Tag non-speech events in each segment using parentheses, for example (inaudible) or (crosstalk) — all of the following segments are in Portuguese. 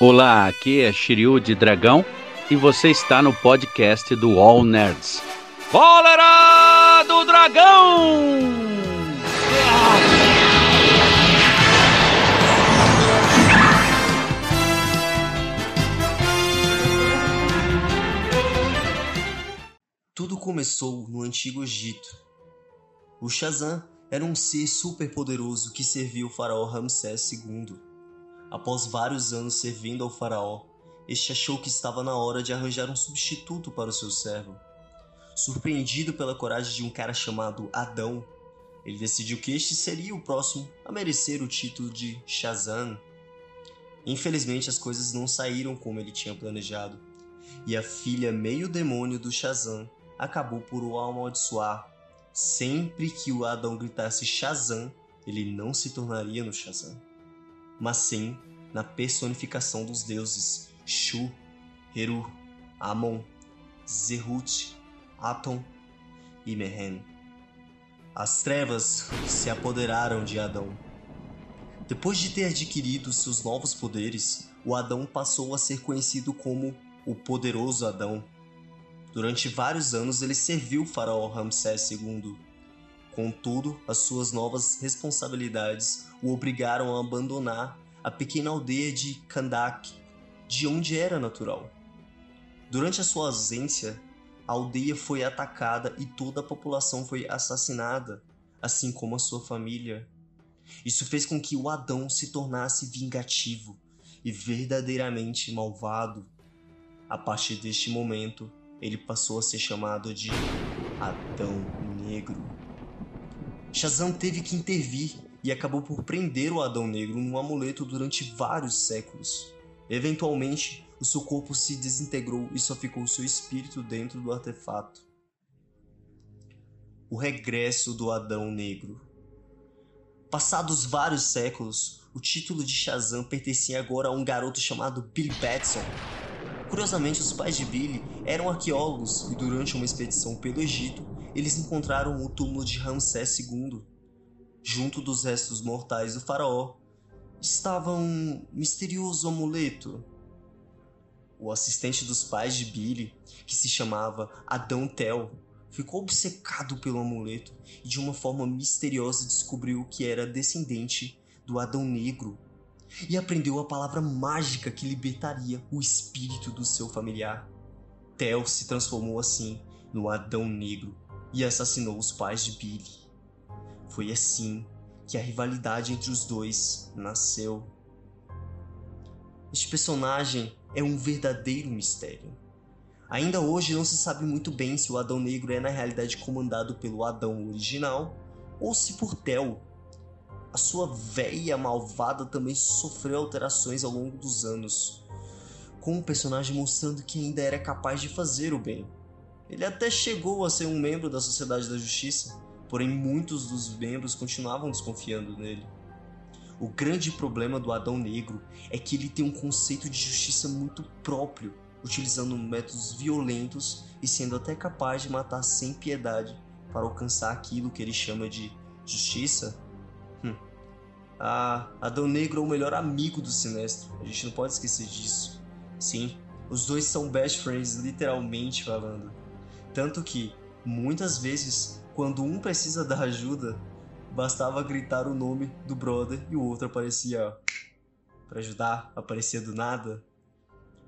Olá, aqui é Shiryu de Dragão e você está no podcast do All Nerds. Cólera do Dragão! Tudo começou no Antigo Egito. O Shazam era um ser superpoderoso que serviu o faraó Ramsés II. Após vários anos servindo ao faraó, este achou que estava na hora de arranjar um substituto para o seu servo. Surpreendido pela coragem de um cara chamado Adão, ele decidiu que este seria o próximo a merecer o título de Shazam. Infelizmente, as coisas não saíram como ele tinha planejado, e a filha meio demônio do Shazam acabou por o amaldiçoar. Sempre que o Adão gritasse Shazam, ele não se tornaria no Shazam, mas sim na personificação dos deuses Shu, Heru, Amon, Zerut, Atom e Mehen. As trevas se apoderaram de Adão. Depois de ter adquirido seus novos poderes, o Adão passou a ser conhecido como o Poderoso Adão. Durante vários anos ele serviu o faraó Ramsés II. Contudo, as suas novas responsabilidades o obrigaram a abandonar a pequena aldeia de Kandak, de onde era natural. Durante a sua ausência, a aldeia foi atacada e toda a população foi assassinada, assim como a sua família. Isso fez com que o Adão se tornasse vingativo e verdadeiramente malvado. A partir deste momento, ele passou a ser chamado de Adão Negro. Shazam teve que intervir e acabou por prender o Adão Negro num amuleto durante vários séculos. Eventualmente, o seu corpo se desintegrou e só ficou seu espírito dentro do artefato. O regresso do Adão Negro. Passados vários séculos, o título de Shazam pertencia agora a um garoto chamado Billy Batson. Curiosamente, os pais de Billy eram arqueólogos e durante uma expedição pelo Egito, eles encontraram o túmulo de Ramsés II. Junto dos restos mortais do faraó, estava um misterioso amuleto. O assistente dos pais de Billy, que se chamava Adão Tel, ficou obcecado pelo amuleto e de uma forma misteriosa descobriu que era descendente do Adão Negro e aprendeu a palavra mágica que libertaria o espírito do seu familiar. Tel se transformou assim no Adão Negro e assassinou os pais de Billy. Foi assim que a rivalidade entre os dois nasceu. Este personagem é um verdadeiro mistério. Ainda hoje não se sabe muito bem se o Adão Negro é na realidade comandado pelo Adão original ou se por Tel. A sua veia malvada também sofreu alterações ao longo dos anos, com o personagem mostrando que ainda era capaz de fazer o bem. Ele até chegou a ser um membro da Sociedade da Justiça, porém muitos dos membros continuavam desconfiando nele. O grande problema do Adão Negro é que ele tem um conceito de justiça muito próprio, utilizando métodos violentos e sendo até capaz de matar sem piedade para alcançar aquilo que ele chama de justiça. Hum. Ah, Adão Negro é o melhor amigo do Sinestro, a gente não pode esquecer disso. Sim, os dois são best friends, literalmente falando. Tanto que, muitas vezes, quando um precisa da ajuda, bastava gritar o nome do brother e o outro aparecia para ajudar, aparecia do nada.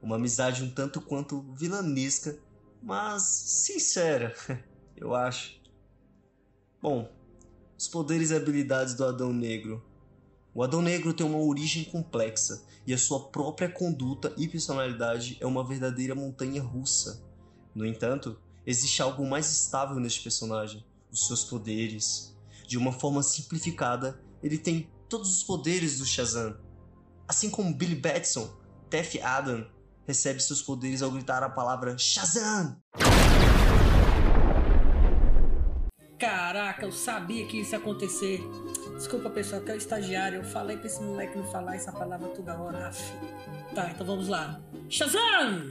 Uma amizade um tanto quanto vilanesca, mas sincera, (laughs) eu acho. Bom, os poderes e habilidades do Adão Negro. O Adão Negro tem uma origem complexa e a sua própria conduta e personalidade é uma verdadeira montanha russa. No entanto, existe algo mais estável neste personagem os seus poderes. De uma forma simplificada, ele tem todos os poderes do Shazam. Assim como Billy Batson, Tef Adam recebe seus poderes ao gritar a palavra Shazam! Caraca, eu sabia que isso ia acontecer. Desculpa, pessoal, que é o estagiário. Eu falei pra esse moleque não falar essa palavra toda hora. Tá, então vamos lá. Shazam!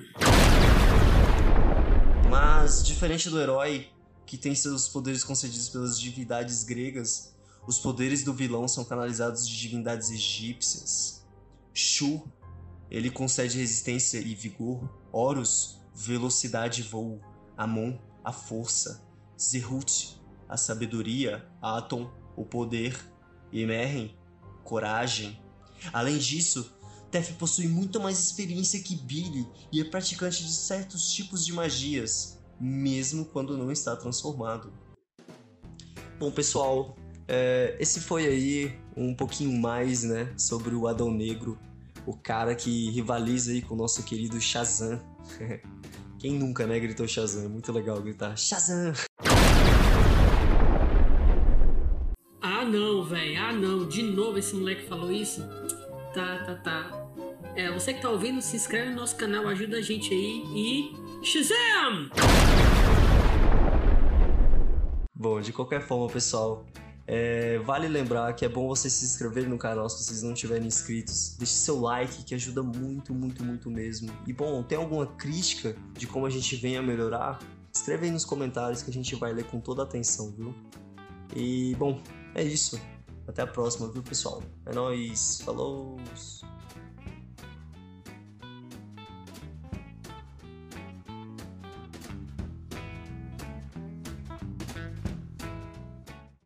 Mas, diferente do herói, que tem seus poderes concedidos pelas divindades gregas, os poderes do vilão são canalizados de divindades egípcias. Shu ele concede resistência e vigor, Horus, velocidade e voo, Amon, a força, Zerut, a sabedoria, Atom, o poder, e Merren, coragem. Além disso, Tef possui muito mais experiência que Billy e é praticante de certos tipos de magias, mesmo quando não está transformado. Bom, pessoal, é, esse foi aí um pouquinho mais, né, sobre o Adão Negro, o cara que rivaliza aí com o nosso querido Shazam. (laughs) Quem nunca, né, gritou Shazam? É muito legal gritar Shazam! Ah, não, velho. Ah, não. De novo esse moleque falou isso? Tá, tá, tá. É, você que tá ouvindo, se inscreve no nosso canal, ajuda a gente aí e. Shazam! Bom, de qualquer forma, pessoal, é, vale lembrar que é bom vocês se inscreverem no canal se vocês não estiverem inscritos. Deixe seu like que ajuda muito, muito, muito mesmo. E bom, tem alguma crítica de como a gente vem a melhorar? Escreve aí nos comentários que a gente vai ler com toda atenção, viu? E bom, é isso. Até a próxima, viu, pessoal? É nóis. Falou!